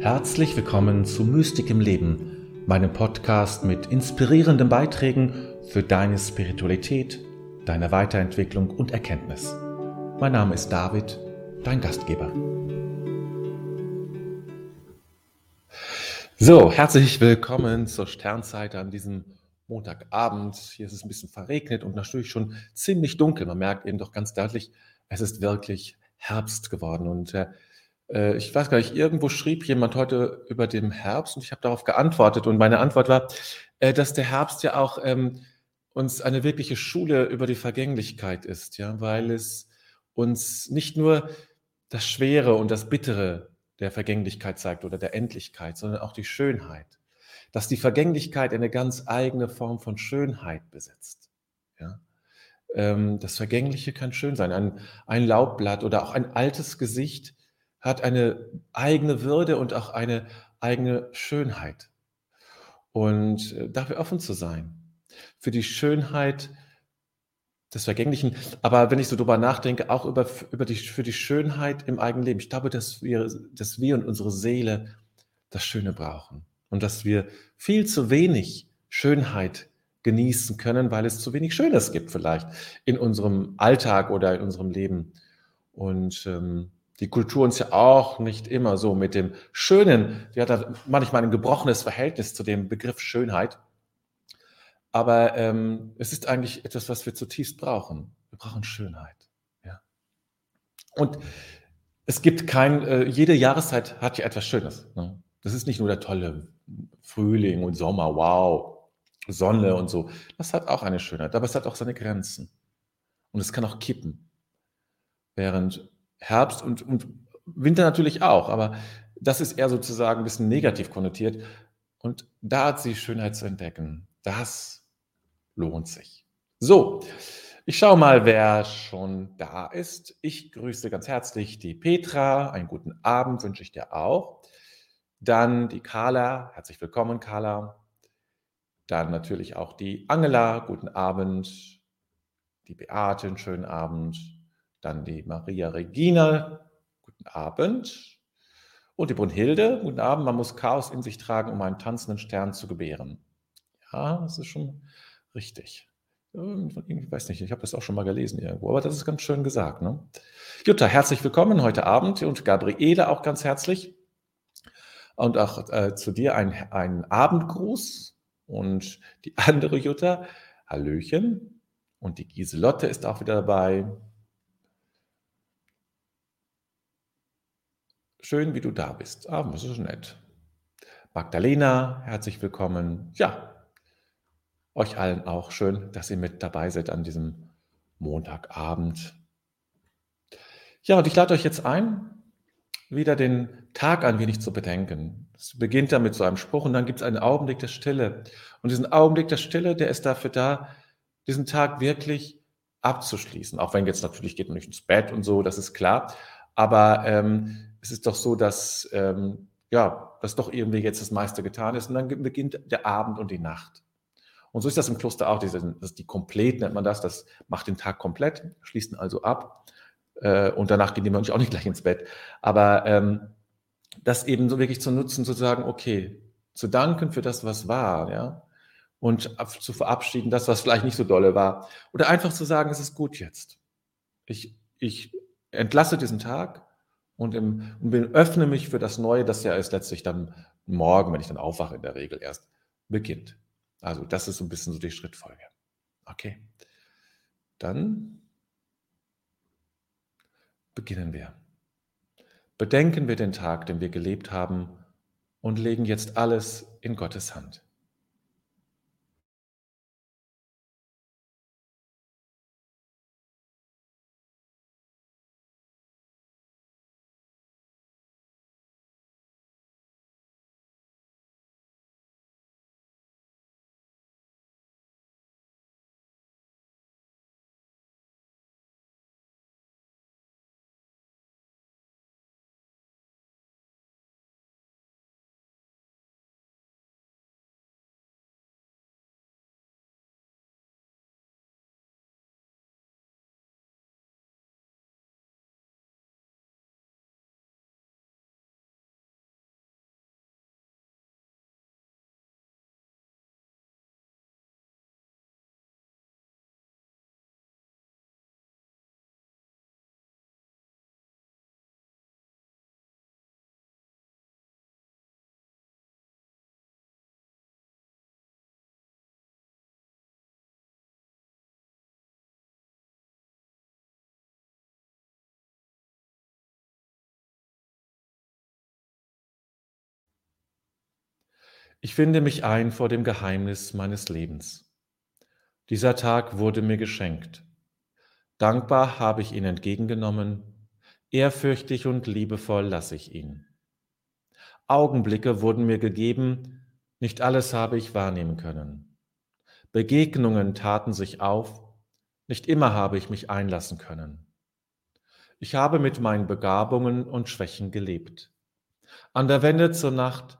Herzlich willkommen zu Mystik im Leben, meinem Podcast mit inspirierenden Beiträgen für deine Spiritualität, deine Weiterentwicklung und Erkenntnis. Mein Name ist David, dein Gastgeber. So, herzlich willkommen zur Sternzeit an diesem Montagabend. Hier ist es ein bisschen verregnet und natürlich schon ziemlich dunkel. Man merkt eben doch ganz deutlich, es ist wirklich Herbst geworden. Und äh, äh, ich weiß gar nicht, irgendwo schrieb jemand heute über den Herbst und ich habe darauf geantwortet. Und meine Antwort war, äh, dass der Herbst ja auch ähm, uns eine wirkliche Schule über die Vergänglichkeit ist, ja, weil es uns nicht nur das Schwere und das Bittere der Vergänglichkeit zeigt oder der Endlichkeit, sondern auch die Schönheit. Dass die Vergänglichkeit eine ganz eigene Form von Schönheit besitzt. Ja? Ähm, das Vergängliche kann schön sein. Ein, ein Laubblatt oder auch ein altes Gesicht hat eine eigene Würde und auch eine eigene Schönheit. Und äh, dafür offen zu sein. Für die Schönheit des Vergänglichen. Aber wenn ich so drüber nachdenke, auch über, über die, für die Schönheit im eigenen Leben. Ich glaube, dass wir, dass wir und unsere Seele das Schöne brauchen. Und dass wir viel zu wenig Schönheit genießen können, weil es zu wenig Schönes gibt vielleicht in unserem Alltag oder in unserem Leben. Und ähm, die Kultur uns ja auch nicht immer so mit dem Schönen, die hat manchmal ein gebrochenes Verhältnis zu dem Begriff Schönheit. Aber ähm, es ist eigentlich etwas, was wir zutiefst brauchen. Wir brauchen Schönheit. Ja. Und es gibt kein, äh, jede Jahreszeit hat ja etwas Schönes. Ne? Das ist nicht nur der tolle Frühling und Sommer, wow, Sonne und so. Das hat auch eine Schönheit, aber es hat auch seine Grenzen. Und es kann auch kippen. Während Herbst und, und Winter natürlich auch, aber das ist eher sozusagen ein bisschen negativ konnotiert. Und da hat sie Schönheit zu entdecken. Das lohnt sich. So, ich schaue mal, wer schon da ist. Ich grüße ganz herzlich die Petra. Einen guten Abend wünsche ich dir auch. Dann die Carla. Herzlich willkommen, Carla. Dann natürlich auch die Angela. Guten Abend. Die Beate. Einen schönen Abend. Dann die Maria Regina. Guten Abend. Und die Brunhilde. Guten Abend. Man muss Chaos in sich tragen, um einen tanzenden Stern zu gebären. Ja, das ist schon richtig. Ich weiß nicht, ich habe das auch schon mal gelesen irgendwo, aber das ist ganz schön gesagt. Ne? Jutta, herzlich willkommen heute Abend und Gabriele auch ganz herzlich. Und auch äh, zu dir ein, ein Abendgruß und die andere Jutta, Hallöchen. Und die Giselotte ist auch wieder dabei. Schön, wie du da bist. Ah, das ist nett. Magdalena, herzlich willkommen. Ja, euch allen auch schön, dass ihr mit dabei seid an diesem Montagabend. Ja, und ich lade euch jetzt ein, wieder den Tag ein wenig zu bedenken. Es beginnt da mit so einem Spruch und dann gibt es einen Augenblick der Stille. Und diesen Augenblick der Stille, der ist dafür da, diesen Tag wirklich abzuschließen. Auch wenn jetzt natürlich geht man nicht ins Bett und so, das ist klar. Aber ähm, es ist doch so, dass ähm, ja, dass doch irgendwie jetzt das meiste getan ist und dann beginnt der Abend und die Nacht. Und so ist das im Kloster auch. Das die Komplett nennt man das. Das macht den Tag komplett, schließt ihn also ab. Äh, und danach gehen die Mönche auch nicht gleich ins Bett. Aber ähm, das eben so wirklich zu nutzen, zu sagen, okay, zu danken für das, was war, ja, und zu verabschieden, das, was vielleicht nicht so dolle war. Oder einfach zu sagen, es ist gut jetzt. Ich, ich entlasse diesen Tag und, im, und öffne mich für das Neue, das ja erst letztlich dann morgen, wenn ich dann aufwache, in der Regel erst beginnt. Also das ist so ein bisschen so die Schrittfolge. Okay. Dann beginnen wir. Bedenken wir den Tag, den wir gelebt haben und legen jetzt alles in Gottes Hand. Ich finde mich ein vor dem Geheimnis meines Lebens. Dieser Tag wurde mir geschenkt. Dankbar habe ich ihn entgegengenommen, ehrfürchtig und liebevoll lasse ich ihn. Augenblicke wurden mir gegeben, nicht alles habe ich wahrnehmen können. Begegnungen taten sich auf, nicht immer habe ich mich einlassen können. Ich habe mit meinen Begabungen und Schwächen gelebt. An der Wende zur Nacht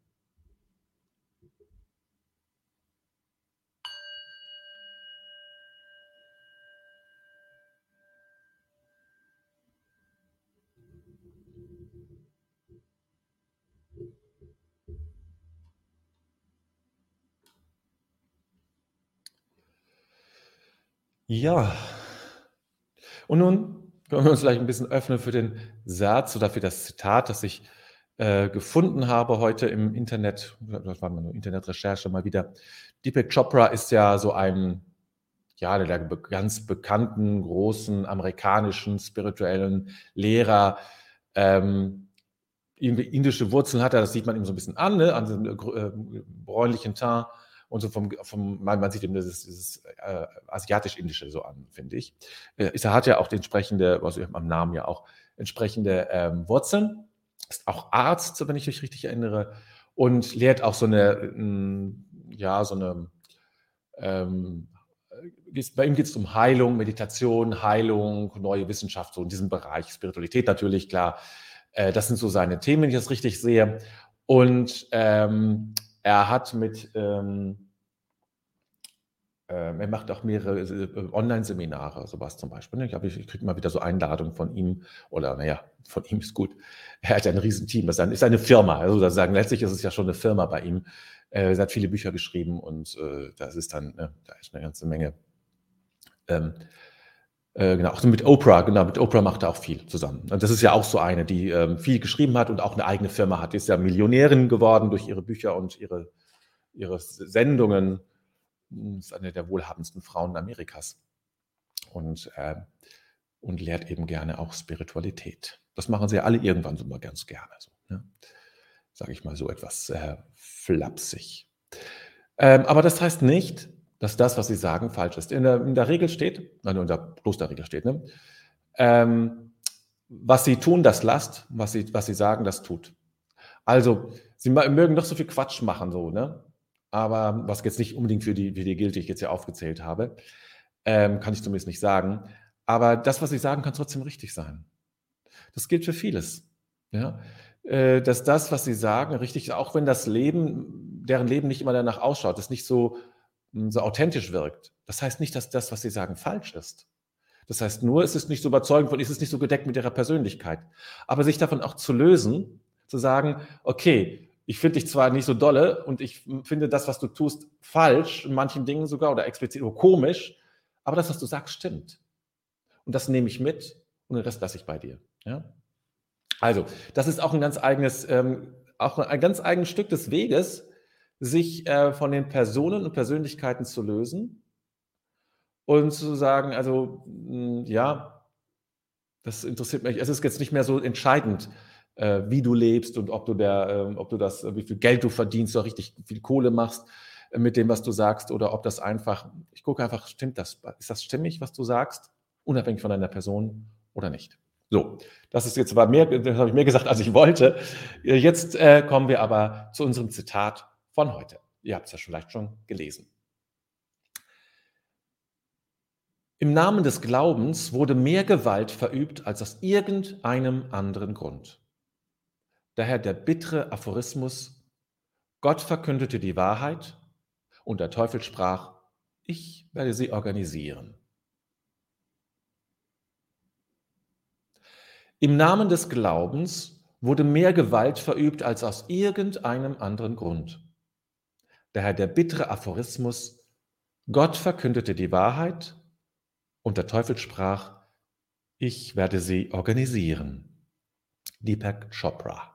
Ja, und nun können wir uns vielleicht ein bisschen öffnen für den Satz oder für das Zitat, das ich äh, gefunden habe heute im Internet. Das war meine Internetrecherche mal wieder. Deepak Chopra ist ja so ein, ja, der ganz bekannten, großen amerikanischen spirituellen Lehrer. Ähm, indische Wurzeln hat er, das sieht man ihm so ein bisschen an, ne, an diesem äh, bräunlichen Teint und so vom, vom man, man sieht ihm dieses, dieses äh, asiatisch-indische so an, finde ich. Äh, er hat ja auch entsprechende, also am Namen ja auch entsprechende ähm, Wurzeln, ist auch Arzt, wenn ich mich richtig erinnere, und lehrt auch so eine, m, ja, so eine, ähm, bei ihm geht es um Heilung, Meditation, Heilung, neue Wissenschaft, so in diesem Bereich, Spiritualität natürlich, klar. Äh, das sind so seine Themen, wenn ich das richtig sehe. Und ähm, er hat mit, ähm, äh, er macht auch mehrere äh, Online-Seminare, sowas zum Beispiel. Ne? Ich, ich kriege mal wieder so Einladungen von ihm, oder naja, von ihm ist gut. Er hat ein Riesenteam, das ist eine Firma. Also da sagen, letztlich ist es ja schon eine Firma bei ihm. Er hat viele Bücher geschrieben und äh, das ist dann, ne, da ist eine ganze Menge. Ähm, äh, genau, auch mit Oprah, genau, mit Oprah macht er auch viel zusammen. Und das ist ja auch so eine, die ähm, viel geschrieben hat und auch eine eigene Firma hat. Die ist ja Millionärin geworden durch ihre Bücher und ihre, ihre Sendungen. Ist eine der wohlhabendsten Frauen Amerikas. Und, äh, und lehrt eben gerne auch Spiritualität. Das machen sie ja alle irgendwann so mal ganz gerne. So, ne? Sage ich mal so etwas äh, flapsig. Ähm, aber das heißt nicht, dass das, was sie sagen, falsch ist. In der, in der Regel steht, also in der Klosterregel steht, ne? Ähm, was sie tun, das lasst, was sie, was sie sagen, das tut. Also, sie mögen doch so viel Quatsch machen, so, ne? Aber was jetzt nicht unbedingt für die, für die gilt, die ich jetzt hier aufgezählt habe, ähm, kann ich zumindest nicht sagen. Aber das, was sie sagen, kann trotzdem richtig sein. Das gilt für vieles. Ja? Äh, dass das, was sie sagen, richtig ist, auch wenn das Leben, deren Leben nicht immer danach ausschaut, das nicht so so authentisch wirkt. Das heißt nicht, dass das, was sie sagen, falsch ist. Das heißt nur, es ist nicht so überzeugend von, es ist nicht so gedeckt mit ihrer Persönlichkeit. Aber sich davon auch zu lösen, zu sagen, okay, ich finde dich zwar nicht so dolle und ich finde das, was du tust, falsch, in manchen Dingen sogar oder explizit oder komisch, aber das, was du sagst, stimmt. Und das nehme ich mit und den Rest lasse ich bei dir. Ja? Also, das ist auch ein ganz eigenes, ähm, auch ein ganz eigenes Stück des Weges, sich äh, von den Personen und Persönlichkeiten zu lösen und zu sagen, also mh, hm, ja, das interessiert mich. Es ist jetzt nicht mehr so entscheidend, äh, wie du lebst und ob du der, äh, ob du das, wie viel Geld du verdienst oder richtig viel Kohle machst äh, mit dem, was du sagst, oder ob das einfach, ich gucke einfach, stimmt das, ist das stimmig, was du sagst, unabhängig von deiner Person oder nicht. So, das ist jetzt war mehr, das habe ich mehr gesagt, als ich wollte. Jetzt äh, kommen wir aber zu unserem Zitat von heute. Ihr habt es ja vielleicht schon gelesen. Im Namen des Glaubens wurde mehr Gewalt verübt als aus irgendeinem anderen Grund. Daher der bittere Aphorismus, Gott verkündete die Wahrheit und der Teufel sprach, ich werde sie organisieren. Im Namen des Glaubens wurde mehr Gewalt verübt als aus irgendeinem anderen Grund. Daher der bittere Aphorismus, Gott verkündete die Wahrheit und der Teufel sprach, ich werde sie organisieren. Deepak Chopra.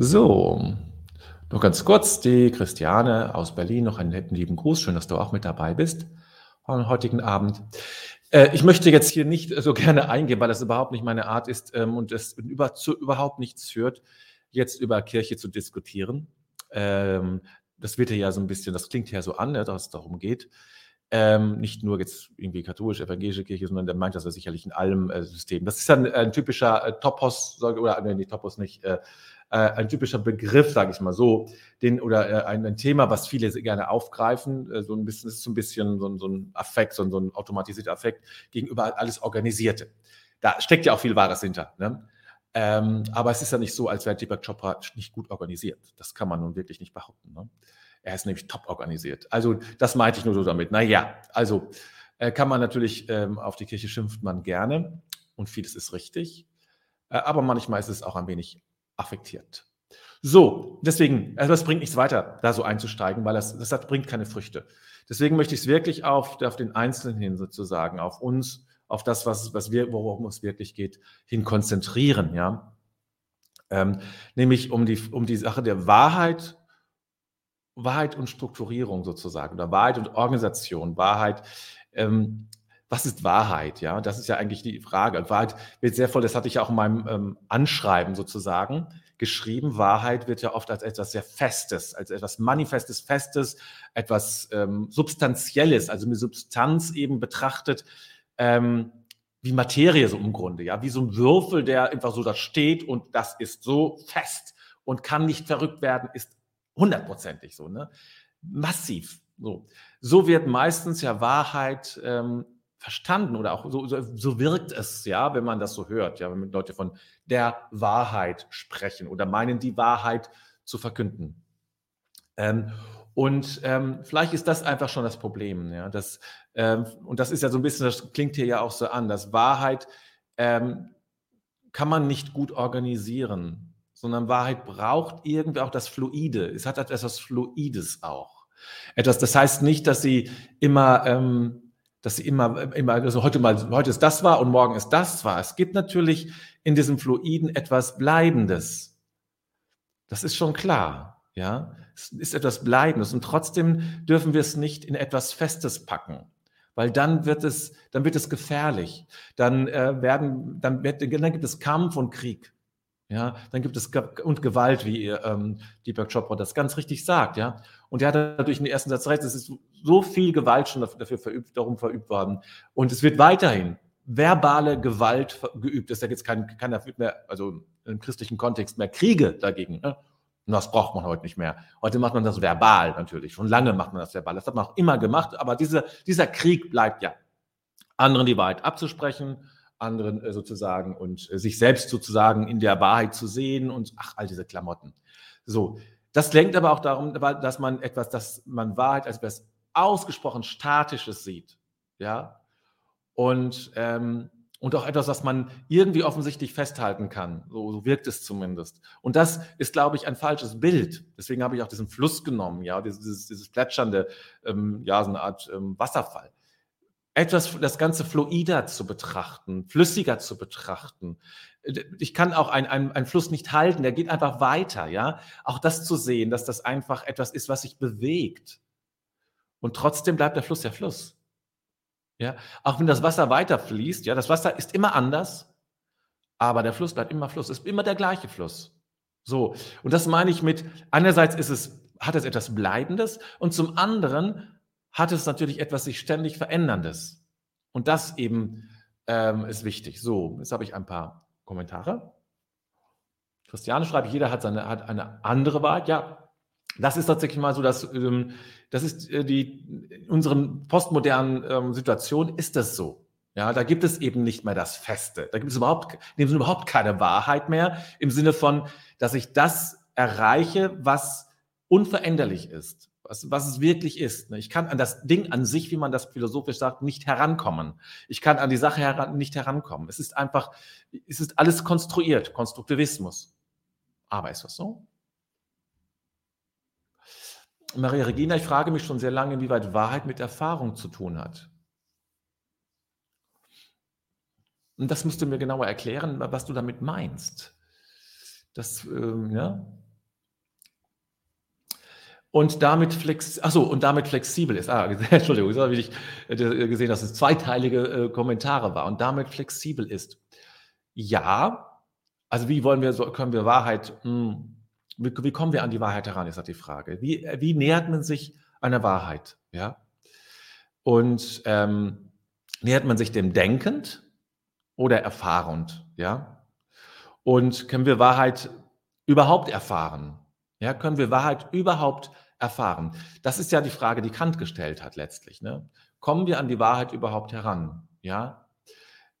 So, noch ganz kurz, die Christiane aus Berlin, noch einen netten lieben Gruß. Schön, dass du auch mit dabei bist am heutigen Abend. Äh, ich möchte jetzt hier nicht so gerne eingehen, weil das überhaupt nicht meine Art ist ähm, und es über, zu überhaupt nichts führt, jetzt über Kirche zu diskutieren. Ähm, das wird ja so ein bisschen, das klingt ja so an, ne, dass es darum geht. Ähm, nicht nur jetzt irgendwie katholische, evangelische Kirche, sondern der meint das ja sicherlich in allem äh, System. Das ist dann ein typischer äh, Topos, oder nee, Topos nicht, äh, äh, ein typischer Begriff, sage ich mal so, den oder äh, ein, ein, Thema, was viele gerne aufgreifen. Äh, so ein bisschen, ist so ein bisschen so, so ein Affekt, so, so ein automatisierter Affekt gegenüber alles Organisierte. Da steckt ja auch viel Wahres hinter. Ne? Ähm, aber es ist ja nicht so, als wäre Deepak Chopra nicht gut organisiert. Das kann man nun wirklich nicht behaupten. Ne? Er ist nämlich top organisiert. Also das meinte ich nur so damit. Naja, also äh, kann man natürlich ähm, auf die Kirche schimpft man gerne und vieles ist richtig. Äh, aber manchmal ist es auch ein wenig affektiert. So, deswegen, also das bringt nichts weiter, da so einzusteigen, weil das, das bringt keine Früchte. Deswegen möchte ich es wirklich auf, auf den Einzelnen hin sozusagen, auf uns, auf das, was, was wir, worum es wirklich geht, hin konzentrieren, ja. Ähm, nämlich um die, um die Sache der Wahrheit, Wahrheit und Strukturierung sozusagen, oder Wahrheit und Organisation, Wahrheit, ähm, was ist Wahrheit? Ja, das ist ja eigentlich die Frage. Wahrheit wird sehr voll, das hatte ich ja auch in meinem ähm, Anschreiben sozusagen geschrieben. Wahrheit wird ja oft als etwas sehr Festes, als etwas Manifestes, Festes, etwas ähm, Substanzielles, also eine Substanz eben betrachtet, ähm, wie Materie so im Grunde, ja, wie so ein Würfel, der einfach so da steht und das ist so fest und kann nicht verrückt werden, ist hundertprozentig so, ne? Massiv. So. so wird meistens ja Wahrheit ähm, verstanden oder auch so, so, so, wirkt es, ja, wenn man das so hört, ja, wenn Leute von der Wahrheit sprechen oder meinen, die Wahrheit zu verkünden. Ähm, und ähm, vielleicht ist das einfach schon das Problem, ja, das, ähm, und das ist ja so ein bisschen, das klingt hier ja auch so an, dass Wahrheit ähm, kann man nicht gut organisieren, sondern Wahrheit braucht irgendwie auch das Fluide. Es hat etwas Fluides auch. Etwas, das heißt nicht, dass sie immer ähm, dass sie immer, immer, also heute mal, heute ist das wahr und morgen ist das wahr. Es gibt natürlich in diesem Fluiden etwas Bleibendes. Das ist schon klar, ja. Es ist etwas Bleibendes und trotzdem dürfen wir es nicht in etwas Festes packen, weil dann wird es, dann wird es gefährlich. Dann äh, werden, dann, wird, dann gibt es Kampf und Krieg. Ja, dann gibt es Ge und Gewalt, wie ähm, Deepak Chopra das ganz richtig sagt, ja. Und er hat natürlich in den ersten Satz recht, es ist so viel Gewalt schon dafür verübt, darum verübt worden. Und es wird weiterhin verbale Gewalt geübt. Es jetzt kein, keiner mehr, also im christlichen Kontext mehr Kriege dagegen. Ne? Und das braucht man heute nicht mehr. Heute macht man das verbal natürlich. Schon lange macht man das verbal. Das hat man auch immer gemacht. Aber diese, dieser Krieg bleibt ja. Anderen die Wahrheit abzusprechen, anderen äh, sozusagen und äh, sich selbst sozusagen in der Wahrheit zu sehen und ach, all diese Klamotten. So, das lenkt aber auch darum, dass man etwas, dass man Wahrheit als etwas ausgesprochen Statisches sieht, ja, und, ähm, und auch etwas, was man irgendwie offensichtlich festhalten kann. So, so, wirkt es zumindest. Und das ist, glaube ich, ein falsches Bild. Deswegen habe ich auch diesen Fluss genommen, ja, dieses, dieses plätschernde, ähm, ja, so eine Art ähm, Wasserfall etwas, das Ganze fluider zu betrachten, flüssiger zu betrachten. Ich kann auch einen Fluss nicht halten, der geht einfach weiter, ja. Auch das zu sehen, dass das einfach etwas ist, was sich bewegt. Und trotzdem bleibt der Fluss der Fluss. Ja, auch wenn das Wasser weiterfließt, ja, das Wasser ist immer anders, aber der Fluss bleibt immer Fluss, ist immer der gleiche Fluss. So, und das meine ich mit, einerseits ist es, hat es etwas Bleibendes und zum anderen hat es natürlich etwas sich ständig Veränderndes. Und das eben ähm, ist wichtig. So, jetzt habe ich ein paar Kommentare. Christiane schreibt, jeder hat, seine, hat eine andere Wahl. Ja, das ist tatsächlich mal so, dass ähm, das ist äh, die, in unseren postmodernen ähm, Situationen ist das so. Ja, da gibt es eben nicht mehr das Feste. Da gibt es überhaupt, dem Sinne überhaupt keine Wahrheit mehr im Sinne von, dass ich das erreiche, was unveränderlich ist was, was es wirklich ist. Ne? Ich kann an das Ding an sich, wie man das philosophisch sagt, nicht herankommen. Ich kann an die Sache heran, nicht herankommen. Es ist einfach, es ist alles konstruiert, Konstruktivismus. Aber ist das so? Maria Regina, ich frage mich schon sehr lange, inwieweit Wahrheit mit Erfahrung zu tun hat. Und das musst du mir genauer erklären, was du damit meinst. Das, ähm, ja, und damit flex, achso, und damit flexibel ist. Ah, Entschuldigung, jetzt habe ich äh, gesehen, dass es zweiteilige äh, Kommentare war und damit flexibel ist. Ja, also wie wollen wir, können wir Wahrheit, mh, hm, wie, wie, kommen wir an die Wahrheit heran, ist halt die Frage. Wie, wie nähert man sich einer Wahrheit? Ja. Und ähm, nähert man sich dem denkend oder erfahrend? Ja. Und können wir Wahrheit überhaupt erfahren? Ja, können wir Wahrheit überhaupt erfahren? Das ist ja die Frage, die Kant gestellt hat letztlich. Ne? Kommen wir an die Wahrheit überhaupt heran? Ja?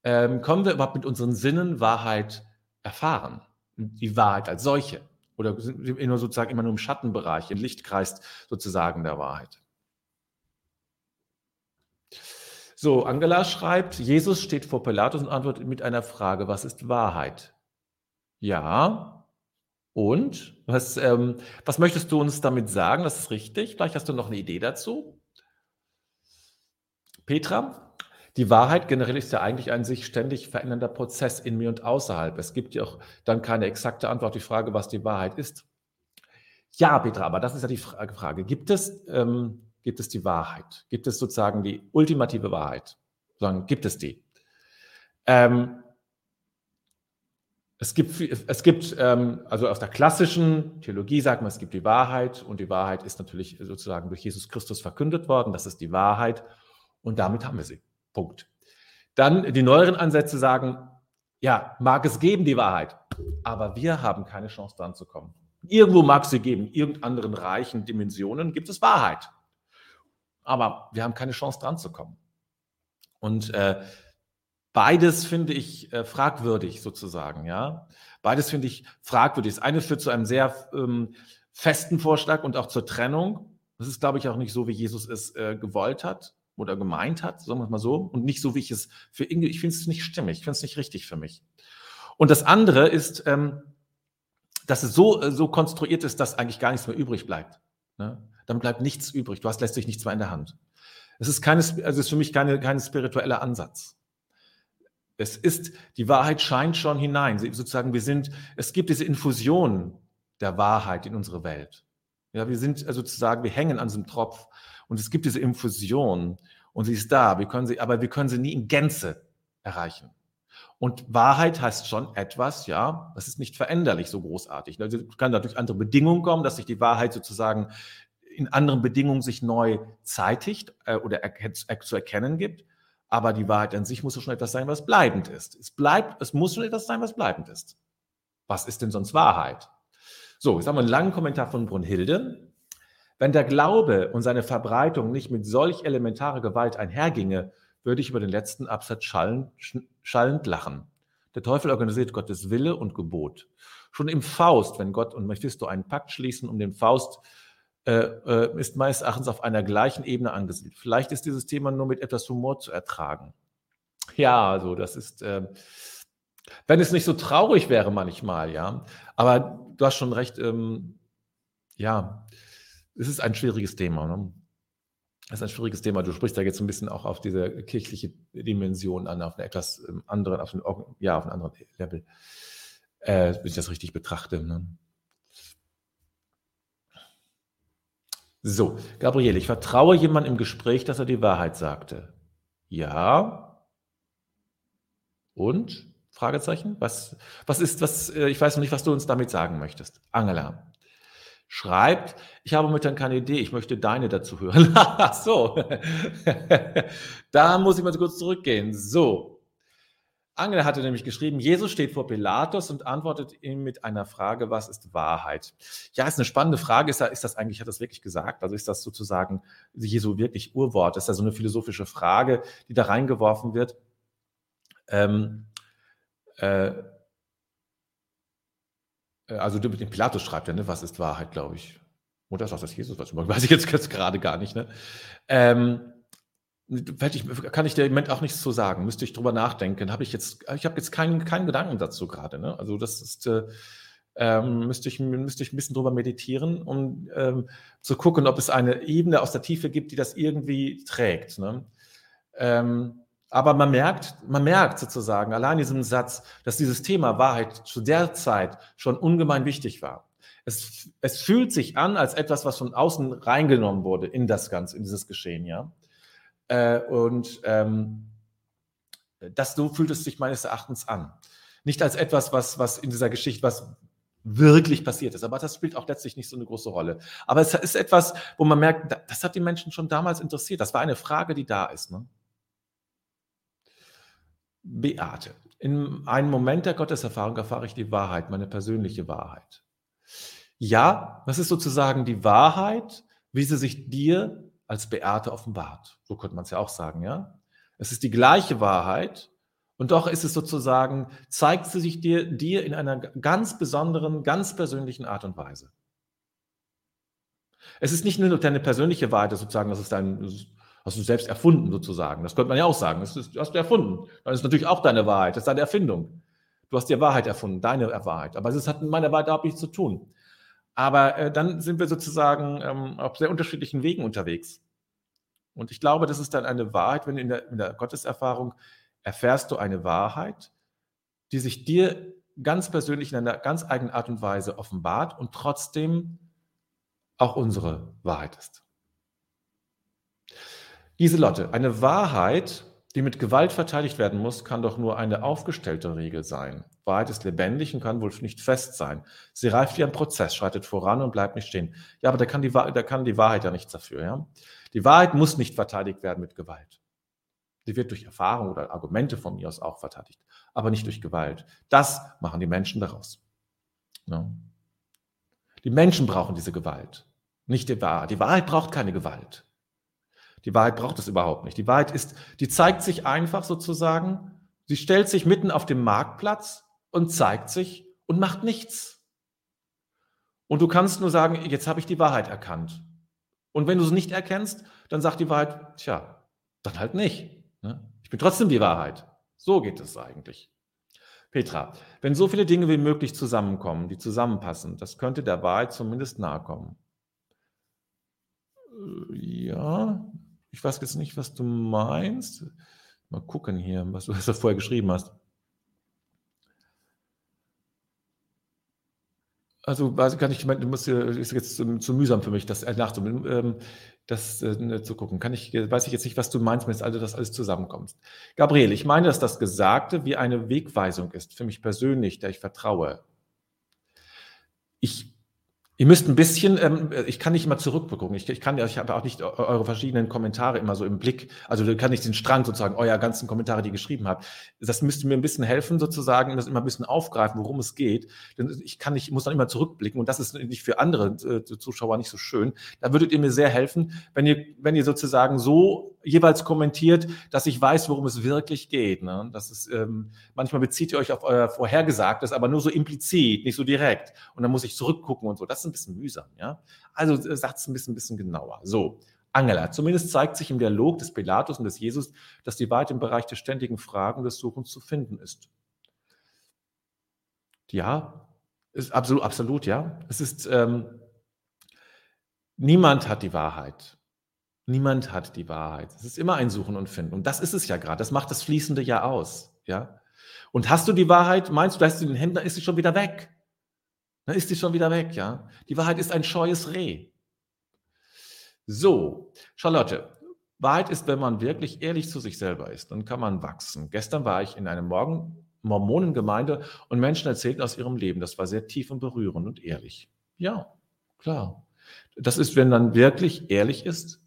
Ähm, kommen wir überhaupt mit unseren Sinnen Wahrheit erfahren? Die Wahrheit als solche? Oder sind wir nur sozusagen immer nur im Schattenbereich, im Lichtkreis sozusagen der Wahrheit? So, Angela schreibt, Jesus steht vor Pilatus und antwortet mit einer Frage, was ist Wahrheit? Ja, und was, ähm, was möchtest du uns damit sagen? Das ist richtig. Vielleicht hast du noch eine Idee dazu. Petra, die Wahrheit generell ist ja eigentlich ein sich ständig verändernder Prozess in mir und außerhalb. Es gibt ja auch dann keine exakte Antwort auf die Frage, was die Wahrheit ist. Ja, Petra, aber das ist ja die Frage. Gibt es, ähm, gibt es die Wahrheit? Gibt es sozusagen die ultimative Wahrheit? Sagen, gibt es die? Ähm, es gibt, es gibt ähm, also aus der klassischen Theologie sagt man, es gibt die Wahrheit und die Wahrheit ist natürlich sozusagen durch Jesus Christus verkündet worden. Das ist die Wahrheit und damit haben wir sie. Punkt. Dann die neueren Ansätze sagen, ja, mag es geben, die Wahrheit, aber wir haben keine Chance dran zu kommen. Irgendwo mag es sie geben, in irgendeinen reichen Dimensionen gibt es Wahrheit, aber wir haben keine Chance dran zu kommen. Und äh, Beides finde ich äh, fragwürdig sozusagen, ja. Beides finde ich fragwürdig. Das eine führt zu einem sehr ähm, festen Vorschlag und auch zur Trennung. Das ist, glaube ich, auch nicht so, wie Jesus es äh, gewollt hat oder gemeint hat, sagen wir es mal so, und nicht so, wie ich es für Inge, ich finde es nicht stimmig, ich finde es nicht richtig für mich. Und das andere ist, ähm, dass es so, äh, so konstruiert ist, dass eigentlich gar nichts mehr übrig bleibt. Ne? Dann bleibt nichts übrig. Du hast letztlich nichts mehr in der Hand. Es ist keine, also es ist für mich keine, kein spiritueller Ansatz. Es ist, die Wahrheit scheint schon hinein. Sozusagen, wir sind, es gibt diese Infusion der Wahrheit in unsere Welt. Ja, wir sind also sozusagen, wir hängen an diesem Tropf und es gibt diese Infusion und sie ist da. Wir können sie, aber wir können sie nie in Gänze erreichen. Und Wahrheit heißt schon etwas, ja, das ist nicht veränderlich so großartig. Also kann dadurch andere Bedingungen kommen, dass sich die Wahrheit sozusagen in anderen Bedingungen sich neu zeitigt äh, oder er, zu erkennen gibt. Aber die Wahrheit an sich muss schon etwas sein, was bleibend ist. Es bleibt, es muss schon etwas sein, was bleibend ist. Was ist denn sonst Wahrheit? So, jetzt haben wir einen langen Kommentar von Brunhilde. Wenn der Glaube und seine Verbreitung nicht mit solch elementarer Gewalt einherginge, würde ich über den letzten Absatz schallend, schallend lachen. Der Teufel organisiert Gottes Wille und Gebot. Schon im Faust, wenn Gott und Mephisto einen Pakt schließen, um den Faust äh, ist meines Erachtens auf einer gleichen Ebene angesiedelt. Vielleicht ist dieses Thema nur mit etwas Humor zu ertragen. Ja, also das ist, äh, wenn es nicht so traurig wäre manchmal, ja. Aber du hast schon recht, ähm, ja, es ist ein schwieriges Thema. Ne? Es ist ein schwieriges Thema. Du sprichst da jetzt ein bisschen auch auf diese kirchliche Dimension an, auf eine etwas ähm, anderen, auf einen, ja, auf einen anderen Level, äh, wenn ich das richtig betrachte. Ne? So, Gabriele, ich vertraue jemandem im Gespräch, dass er die Wahrheit sagte. Ja. Und? Fragezeichen? Was, was ist, was, äh, ich weiß noch nicht, was du uns damit sagen möchtest. Angela schreibt, ich habe momentan keine Idee, ich möchte deine dazu hören. Ach so. da muss ich mal kurz zurückgehen. So, Angela hatte nämlich geschrieben, Jesus steht vor Pilatus und antwortet ihm mit einer Frage, was ist Wahrheit? Ja, ist eine spannende Frage. Ist, das eigentlich, hat das wirklich gesagt? Also ist das sozusagen Jesu wirklich Urwort? Ist das so eine philosophische Frage, die da reingeworfen wird? Ähm, äh, äh also den Pilatus schreibt ja, ne, was ist Wahrheit, glaube ich. Oder sagt das Jesus? Was weiß ich jetzt, jetzt gerade gar nicht. Ne? Ähm, kann ich dir im Moment auch nichts zu sagen. Müsste ich drüber nachdenken. Habe ich jetzt, ich habe jetzt keinen, keinen Gedanken dazu gerade. Ne? Also das ist, äh, ähm, müsste, ich, müsste ich ein bisschen drüber meditieren, um ähm, zu gucken, ob es eine Ebene aus der Tiefe gibt, die das irgendwie trägt. Ne? Ähm, aber man merkt, man merkt sozusagen allein in diesem Satz, dass dieses Thema Wahrheit zu der Zeit schon ungemein wichtig war. Es, es fühlt sich an als etwas, was von außen reingenommen wurde in das Ganze, in dieses Geschehen, ja. Äh, und ähm, das so fühlt es sich meines Erachtens an. Nicht als etwas, was, was in dieser Geschichte, was wirklich passiert ist. Aber das spielt auch letztlich nicht so eine große Rolle. Aber es ist etwas, wo man merkt, das hat die Menschen schon damals interessiert. Das war eine Frage, die da ist. Ne? Beate. In einem Moment der Gotteserfahrung erfahre ich die Wahrheit, meine persönliche Wahrheit. Ja, das ist sozusagen die Wahrheit, wie sie sich dir als Beate offenbart. So könnte man es ja auch sagen, ja. Es ist die gleiche Wahrheit und doch ist es sozusagen, zeigt sie sich dir, dir in einer ganz besonderen, ganz persönlichen Art und Weise. Es ist nicht nur deine persönliche Wahrheit, sozusagen, das ist dein, hast du selbst erfunden sozusagen. Das könnte man ja auch sagen. Das ist, hast du erfunden. Dann ist natürlich auch deine Wahrheit. Das ist deine Erfindung. Du hast dir Wahrheit erfunden, deine Wahrheit. Aber es hat mit meiner Wahrheit überhaupt nichts zu tun. Aber äh, dann sind wir sozusagen ähm, auf sehr unterschiedlichen Wegen unterwegs. Und ich glaube, das ist dann eine Wahrheit, wenn du in der, in der Gotteserfahrung erfährst du eine Wahrheit, die sich dir ganz persönlich in einer ganz eigenen Art und Weise offenbart und trotzdem auch unsere Wahrheit ist. Lieselotte, eine Wahrheit, die mit Gewalt verteidigt werden muss, kann doch nur eine aufgestellte Regel sein. Wahrheit ist lebendig und kann wohl nicht fest sein. Sie reift wie ein Prozess, schreitet voran und bleibt nicht stehen. Ja, aber da kann die, da kann die Wahrheit ja nichts dafür. Ja? Die Wahrheit muss nicht verteidigt werden mit Gewalt. Sie wird durch Erfahrung oder Argumente von mir aus auch verteidigt, aber nicht durch Gewalt. Das machen die Menschen daraus. Ja. Die Menschen brauchen diese Gewalt, nicht die Wahrheit. Die Wahrheit braucht keine Gewalt. Die Wahrheit braucht es überhaupt nicht. Die Wahrheit ist, die zeigt sich einfach sozusagen, sie stellt sich mitten auf dem Marktplatz und zeigt sich und macht nichts. Und du kannst nur sagen, jetzt habe ich die Wahrheit erkannt. Und wenn du es nicht erkennst, dann sagt die Wahrheit, tja, dann halt nicht. Ne? Ich bin trotzdem die Wahrheit. So geht es eigentlich. Petra, wenn so viele Dinge wie möglich zusammenkommen, die zusammenpassen, das könnte der Wahrheit zumindest nahe kommen. Äh, ja, ich weiß jetzt nicht, was du meinst. Mal gucken hier, was du, was vorher geschrieben hast. Also weiß ich gar nicht, ich meine, du musst ist jetzt zu, zu mühsam für mich, das äh, nachzubilden, ähm, das äh, zu gucken. Kann ich, weiß ich jetzt nicht, was du meinst, wenn also das alles zusammenkommt. Gabriel, ich meine, dass das Gesagte wie eine Wegweisung ist, für mich persönlich, der ich vertraue. Ich Ihr müsst ein bisschen, ähm, ich kann nicht immer zurückgucken. Ich, ich kann, ich habe auch nicht eure verschiedenen Kommentare immer so im Blick. Also da kann ich den Strang sozusagen, euer ganzen Kommentare, die ihr geschrieben habt. Das müsste mir ein bisschen helfen, sozusagen, das immer ein bisschen aufgreifen, worum es geht. Denn ich kann nicht, ich muss dann immer zurückblicken und das ist nicht für andere äh, Zuschauer nicht so schön. Da würdet ihr mir sehr helfen, wenn ihr, wenn ihr sozusagen so jeweils kommentiert, dass ich weiß, worum es wirklich geht. Ne? Das ist, ähm, manchmal bezieht ihr euch auf euer Vorhergesagtes, aber nur so implizit, nicht so direkt. Und dann muss ich zurückgucken und so. Das ist ein bisschen mühsam. Ja? Also äh, sagt es ein bisschen, bisschen genauer. So, Angela, zumindest zeigt sich im Dialog des Pilatus und des Jesus, dass die Wahrheit im Bereich der ständigen Fragen des Suchens zu finden ist. Ja, ist absolut, absolut ja. Es ist, ähm, niemand hat die Wahrheit. Niemand hat die Wahrheit. Es ist immer ein Suchen und Finden. Und das ist es ja gerade. Das macht das Fließende ja aus. Ja? Und hast du die Wahrheit, meinst du, da hast du den Händler, ist sie schon wieder weg. Dann ist sie schon wieder weg, ja. Die Wahrheit ist ein scheues Reh. So, Charlotte, Wahrheit ist, wenn man wirklich ehrlich zu sich selber ist, dann kann man wachsen. Gestern war ich in einer Morgen Mormonengemeinde und Menschen erzählten aus ihrem Leben. Das war sehr tief und berührend und ehrlich. Ja, klar. Das ist, wenn man wirklich ehrlich ist,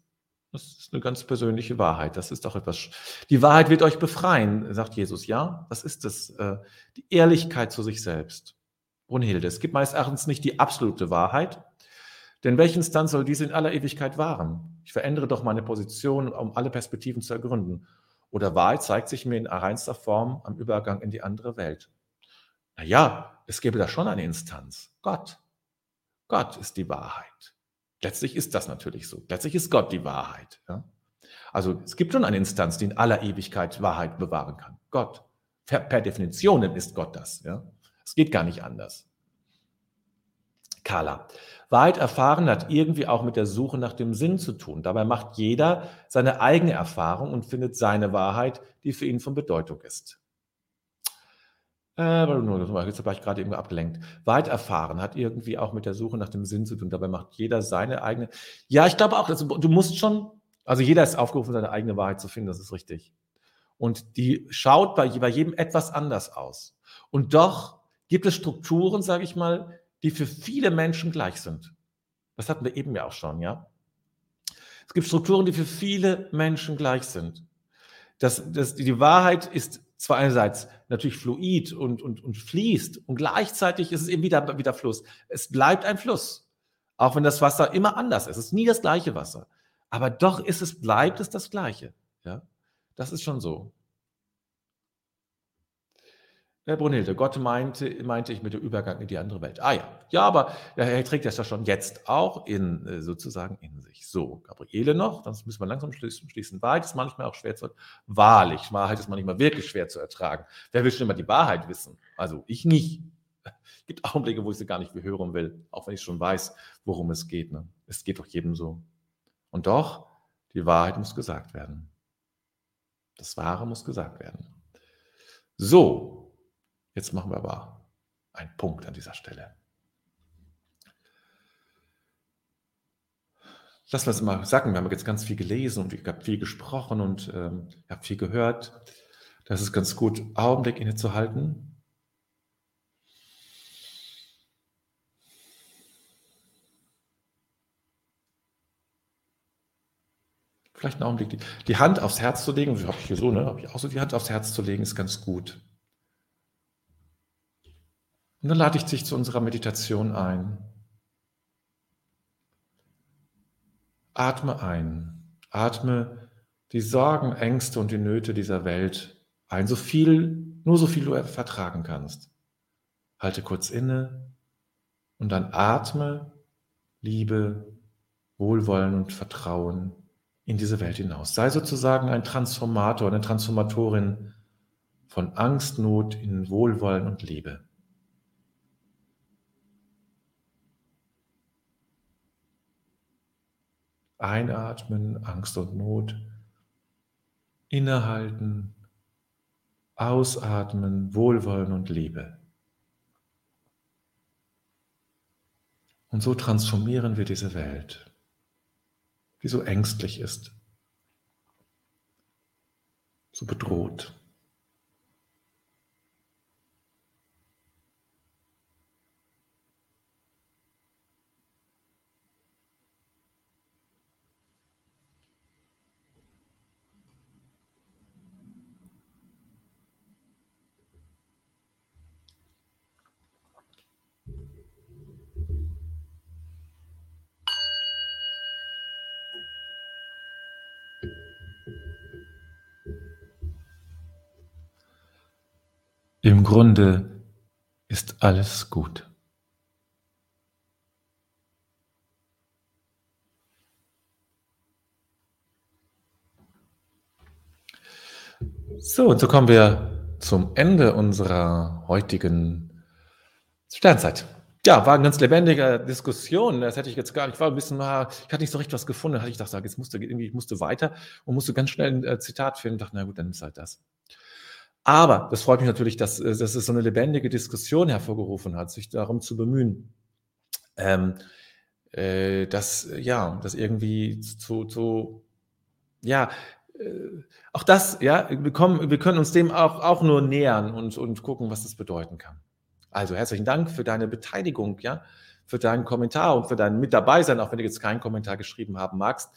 das ist eine ganz persönliche Wahrheit. Das ist auch etwas. Die Wahrheit wird euch befreien, sagt Jesus. Ja, das ist es. Äh, die Ehrlichkeit zu sich selbst. Brunhilde, es gibt meines Erachtens nicht die absolute Wahrheit. Denn welchen Instanz soll diese in aller Ewigkeit wahren? Ich verändere doch meine Position, um alle Perspektiven zu ergründen. Oder Wahrheit zeigt sich mir in reinster Form am Übergang in die andere Welt. Naja, es gäbe da schon eine Instanz. Gott. Gott ist die Wahrheit. Letztlich ist das natürlich so. Letztlich ist Gott die Wahrheit. Ja? Also es gibt schon eine Instanz, die in aller Ewigkeit Wahrheit bewahren kann. Gott. Per, per Definition ist Gott das. Ja? Es geht gar nicht anders. Carla. Wahrheit erfahren hat irgendwie auch mit der Suche nach dem Sinn zu tun. Dabei macht jeder seine eigene Erfahrung und findet seine Wahrheit, die für ihn von Bedeutung ist. Äh, jetzt war ich gerade eben abgelenkt. Weit erfahren hat irgendwie auch mit der Suche nach dem Sinn zu tun. Dabei macht jeder seine eigene. Ja, ich glaube auch, dass du musst schon, also jeder ist aufgerufen, seine eigene Wahrheit zu finden, das ist richtig. Und die schaut bei, bei jedem etwas anders aus. Und doch gibt es Strukturen, sage ich mal, die für viele Menschen gleich sind. Das hatten wir eben ja auch schon, ja. Es gibt Strukturen, die für viele Menschen gleich sind. Das, das, die Wahrheit ist zwar einerseits natürlich fluid und, und, und fließt und gleichzeitig ist es eben wieder, wieder Fluss. Es bleibt ein Fluss, auch wenn das Wasser immer anders ist. Es ist nie das gleiche Wasser. Aber doch ist es, bleibt es das Gleiche. Ja? Das ist schon so. Herr Brunhilde, Gott meinte, meinte ich mit dem Übergang in die andere Welt. Ah ja, ja, aber er trägt das ja schon jetzt auch in, äh, sozusagen in sich. So, Gabriele noch, das müssen wir langsam schließen. Wahrheit ist manchmal auch schwer zu Wahrlich, Wahrheit ist manchmal wirklich schwer zu ertragen. Wer will schon immer die Wahrheit wissen? Also ich nicht. Es gibt Augenblicke, wo ich sie gar nicht hören will, auch wenn ich schon weiß, worum es geht. Ne? Es geht doch jedem so. Und doch, die Wahrheit muss gesagt werden. Das Wahre muss gesagt werden. So, Jetzt machen wir aber einen Punkt an dieser Stelle. Lassen wir es mal sagen, wir haben jetzt ganz viel gelesen und ich habe viel gesprochen und ähm, habe viel gehört. Das ist ganz gut, Augenblick innezuhalten. Vielleicht einen Augenblick. Die, die Hand aufs Herz zu legen, habe ich hier so, ne, habe ich auch so die Hand aufs Herz zu legen, ist ganz gut. Und dann lade ich dich zu unserer Meditation ein. Atme ein. Atme die Sorgen, Ängste und die Nöte dieser Welt ein. So viel, nur so viel du vertragen kannst. Halte kurz inne und dann atme Liebe, Wohlwollen und Vertrauen in diese Welt hinaus. Sei sozusagen ein Transformator, eine Transformatorin von Angst, Not in Wohlwollen und Liebe. Einatmen, Angst und Not. Innehalten, ausatmen, Wohlwollen und Liebe. Und so transformieren wir diese Welt, die so ängstlich ist, so bedroht. Im Grunde ist alles gut. So, und so kommen wir zum Ende unserer heutigen Sternzeit. Ja, war eine ganz lebendige Diskussion. Das hätte ich jetzt gar nicht, ich war ein bisschen, ich hatte nicht so richtig was gefunden. Da hatte ich gedacht, jetzt musste irgendwie, ich musste weiter und musste ganz schnell ein äh, Zitat finden. Ich dachte, na gut, dann du halt das. Aber das freut mich natürlich, dass, äh, dass es so eine lebendige Diskussion hervorgerufen hat, sich darum zu bemühen, ähm, äh, dass, ja, das irgendwie zu, zu ja, äh, auch das, ja, wir, kommen, wir können uns dem auch, auch nur nähern und, und gucken, was das bedeuten kann. Also herzlichen Dank für deine Beteiligung, ja, für deinen Kommentar und für dein Mit dabei sein, auch wenn du jetzt keinen Kommentar geschrieben haben magst,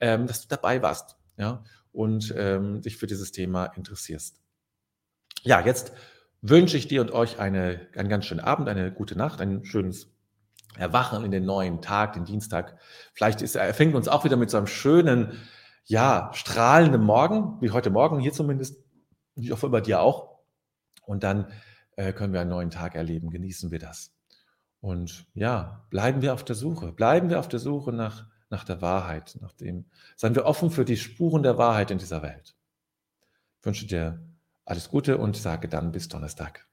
ähm, dass du dabei warst, ja, und ähm, dich für dieses Thema interessierst. Ja, jetzt wünsche ich dir und euch eine, einen ganz schönen Abend, eine gute Nacht, ein schönes Erwachen in den neuen Tag, den Dienstag. Vielleicht ist, er fängt uns auch wieder mit so einem schönen, ja, strahlenden Morgen, wie heute Morgen hier zumindest. Ich hoffe bei dir auch. Und dann äh, können wir einen neuen Tag erleben. Genießen wir das. Und ja, bleiben wir auf der Suche. Bleiben wir auf der Suche nach, nach der Wahrheit, nach dem. Seien wir offen für die Spuren der Wahrheit in dieser Welt. Ich wünsche dir alles Gute und sage dann bis Donnerstag.